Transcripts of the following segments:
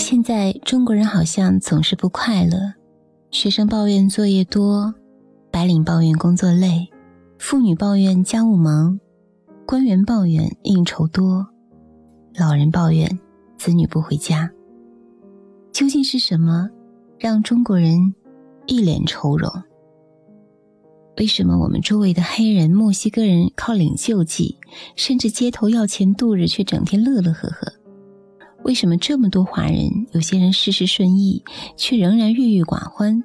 现在中国人好像总是不快乐，学生抱怨作业多，白领抱怨工作累，妇女抱怨家务忙，官员抱怨应酬多，老人抱怨子女不回家。究竟是什么让中国人一脸愁容？为什么我们周围的黑人、墨西哥人靠领救济，甚至街头要钱度日，却整天乐乐呵呵？为什么这么多华人，有些人事事顺意，却仍然郁郁寡欢？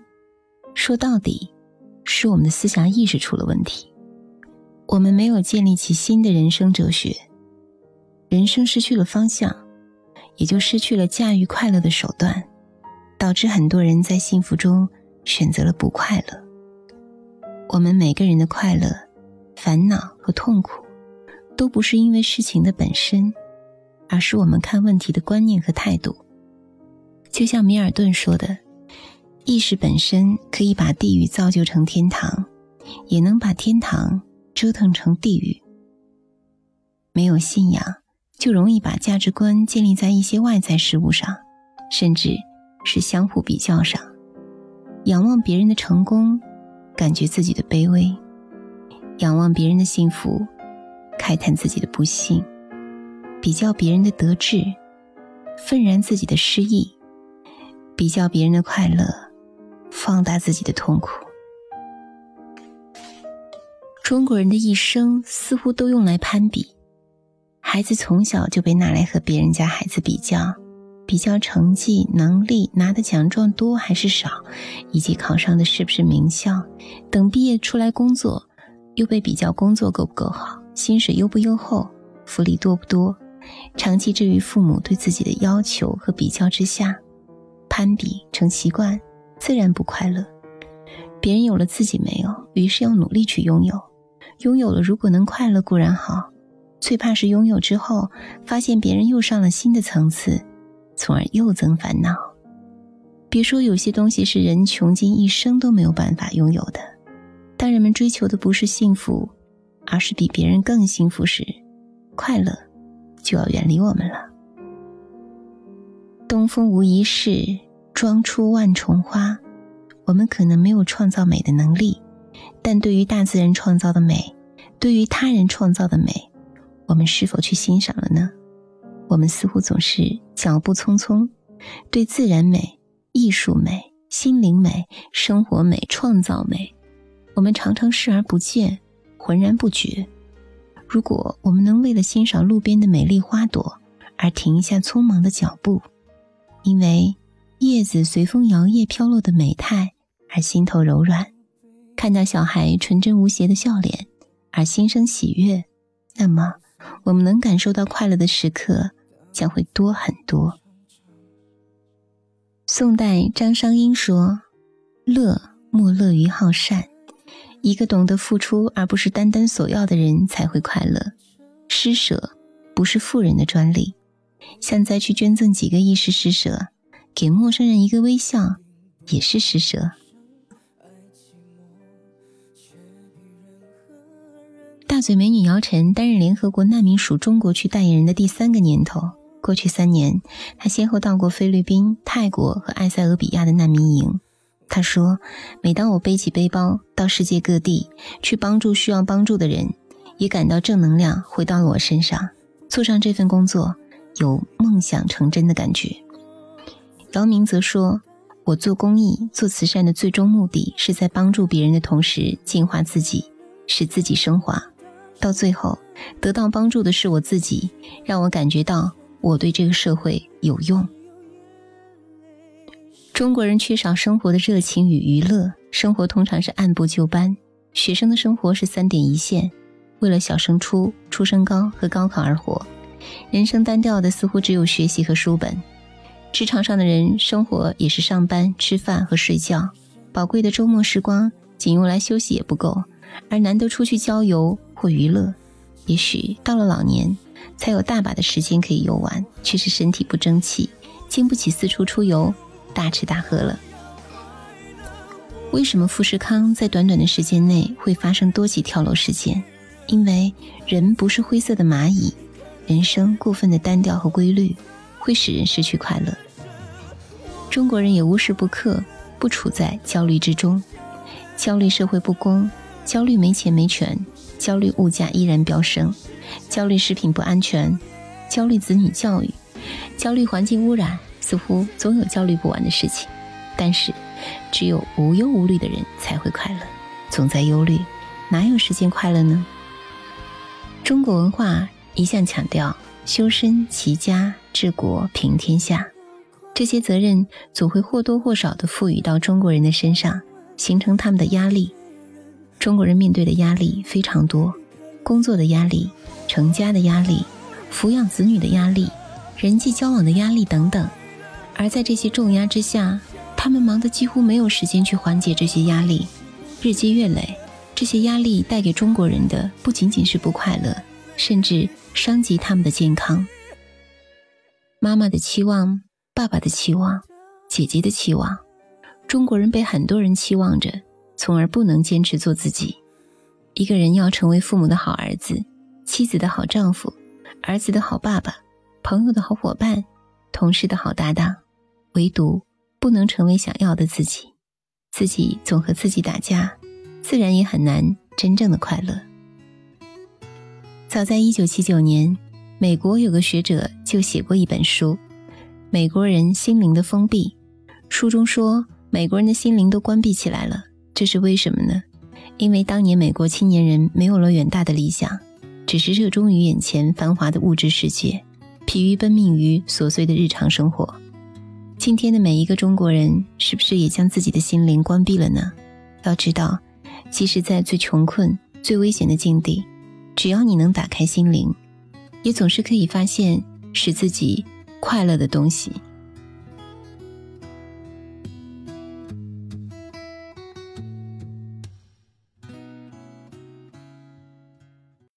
说到底，是我们的思想意识出了问题。我们没有建立起新的人生哲学，人生失去了方向，也就失去了驾驭快乐的手段，导致很多人在幸福中选择了不快乐。我们每个人的快乐、烦恼和痛苦，都不是因为事情的本身。而是我们看问题的观念和态度。就像米尔顿说的：“意识本身可以把地狱造就成天堂，也能把天堂折腾成地狱。”没有信仰，就容易把价值观建立在一些外在事物上，甚至是相互比较上。仰望别人的成功，感觉自己的卑微；仰望别人的幸福，慨叹自己的不幸。比较别人的得志，愤然自己的失意；比较别人的快乐，放大自己的痛苦。中国人的一生似乎都用来攀比，孩子从小就被拿来和别人家孩子比较，比较成绩、能力，拿的奖状多还是少，以及考上的是不是名校。等毕业出来工作，又被比较工作够不够好，薪水优不优厚，福利多不多。长期置于父母对自己的要求和比较之下，攀比成习惯，自然不快乐。别人有了自己没有，于是要努力去拥有。拥有了，如果能快乐固然好，最怕是拥有之后发现别人又上了新的层次，从而又增烦恼。别说有些东西是人穷尽一生都没有办法拥有的，当人们追求的不是幸福，而是比别人更幸福时，快乐。就要远离我们了。东风无一事，装出万重花。我们可能没有创造美的能力，但对于大自然创造的美，对于他人创造的美，我们是否去欣赏了呢？我们似乎总是脚步匆匆，对自然美、艺术美、心灵美、生活美、创造美，我们常常视而不见，浑然不觉。如果我们能为了欣赏路边的美丽花朵而停下匆忙的脚步，因为叶子随风摇曳飘落的美态而心头柔软，看到小孩纯真无邪的笑脸而心生喜悦，那么我们能感受到快乐的时刻将会多很多。宋代张商英说：“乐莫乐于好善。”一个懂得付出而不是单单索要的人才会快乐。施舍不是富人的专利。像再去捐赠几个亿是施舍，给陌生人一个微笑也是施舍。大嘴美女姚晨担任联合国难民署中国区代言人的第三个年头，过去三年，她先后到过菲律宾、泰国和埃塞俄比亚的难民营。他说：“每当我背起背包到世界各地去帮助需要帮助的人，也感到正能量回到了我身上。做上这份工作，有梦想成真的感觉。”姚明则说：“我做公益、做慈善的最终目的是在帮助别人的同时净化自己，使自己升华。到最后，得到帮助的是我自己，让我感觉到我对这个社会有用。”中国人缺少生活的热情与娱乐，生活通常是按部就班。学生的生活是三点一线，为了小升初、初升高和高考而活。人生单调的似乎只有学习和书本。职场上的人生活也是上班、吃饭和睡觉，宝贵的周末时光仅用来休息也不够，而难得出去郊游或娱乐。也许到了老年，才有大把的时间可以游玩，却是身体不争气，经不起四处出游。大吃大喝了。为什么富士康在短短的时间内会发生多起跳楼事件？因为人不是灰色的蚂蚁，人生过分的单调和规律会使人失去快乐。中国人也无时不刻不处在焦虑之中，焦虑社会不公，焦虑没钱没权，焦虑物价依然飙升，焦虑食品不安全，焦虑子女教育，焦虑环境污染，似乎总有焦虑不完的事情。但是，只有无忧无虑的人才会快乐，总在忧虑，哪有时间快乐呢？中国文化一向强调修身齐家治国平天下，这些责任总会或多或少地赋予到中国人的身上，形成他们的压力。中国人面对的压力非常多，工作的压力、成家的压力、抚养子女的压力、人际交往的压力等等。而在这些重压之下，他们忙得几乎没有时间去缓解这些压力，日积月累。这些压力带给中国人的不仅仅是不快乐，甚至伤及他们的健康。妈妈的期望，爸爸的期望，姐姐的期望，中国人被很多人期望着，从而不能坚持做自己。一个人要成为父母的好儿子，妻子的好丈夫，儿子的好爸爸，朋友的好伙伴，同事的好搭档，唯独不能成为想要的自己。自己总和自己打架。自然也很难真正的快乐。早在一九七九年，美国有个学者就写过一本书《美国人心灵的封闭》，书中说，美国人的心灵都关闭起来了，这是为什么呢？因为当年美国青年人没有了远大的理想，只是热衷于眼前繁华的物质世界，疲于奔命于琐碎的日常生活。今天的每一个中国人，是不是也将自己的心灵关闭了呢？要知道。即使在最穷困、最危险的境地，只要你能打开心灵，也总是可以发现使自己快乐的东西。